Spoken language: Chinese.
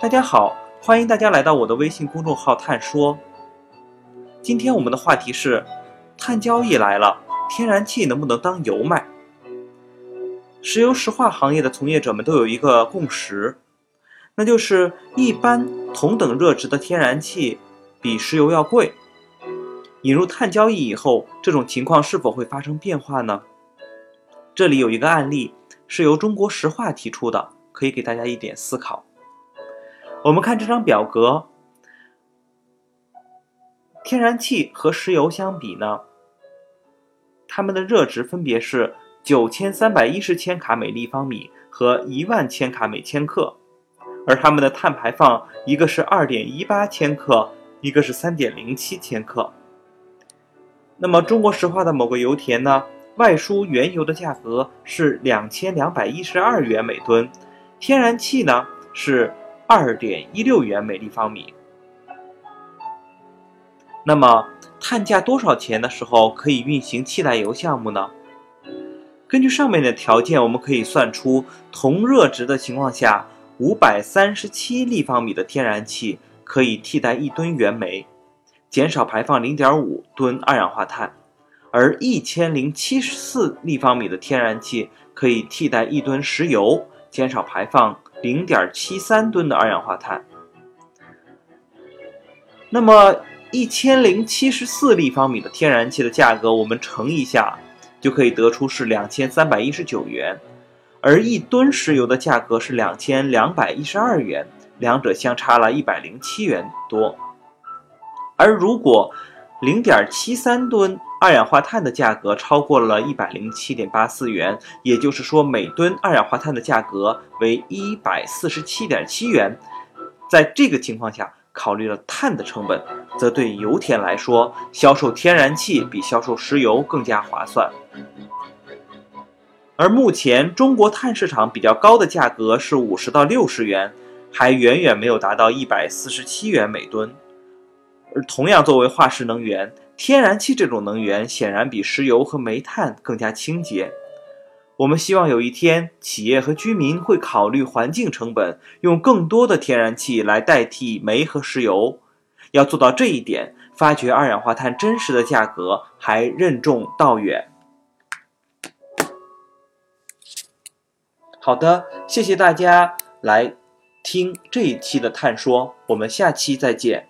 大家好，欢迎大家来到我的微信公众号“探说”。今天我们的话题是：碳交易来了，天然气能不能当油卖？石油石化行业的从业者们都有一个共识，那就是一般同等热值的天然气比石油要贵。引入碳交易以后，这种情况是否会发生变化呢？这里有一个案例是由中国石化提出的，可以给大家一点思考。我们看这张表格，天然气和石油相比呢，它们的热值分别是九千三百一十千卡每立方米和一万千卡每千克，而它们的碳排放一个是二点一八千克，一个是三点零七千克。那么中国石化的某个油田呢，外输原油的价格是两千两百一十二元每吨，天然气呢是。二点一六元每立方米。那么，碳价多少钱的时候可以运行气代油项目呢？根据上面的条件，我们可以算出同热值的情况下，五百三十七立方米的天然气可以替代一吨原煤，减少排放零点五吨二氧化碳；而一千零七十四立方米的天然气可以替代一吨石油，减少排放。零点七三吨的二氧化碳，那么一千零七十四立方米的天然气的价格，我们乘一下，就可以得出是两千三百一十九元，而一吨石油的价格是两千两百一十二元，两者相差了一百零七元多。而如果零点七三吨二氧化碳的价格超过了一百零七点八四元，也就是说每吨二氧化碳的价格为一百四十七点七元。在这个情况下，考虑了碳的成本，则对油田来说，销售天然气比销售石油更加划算。而目前中国碳市场比较高的价格是五十到六十元，还远远没有达到一百四十七元每吨。而同样作为化石能源，天然气这种能源显然比石油和煤炭更加清洁。我们希望有一天，企业和居民会考虑环境成本，用更多的天然气来代替煤和石油。要做到这一点，发掘二氧化碳真实的价格还任重道远。好的，谢谢大家来听这一期的探说，我们下期再见。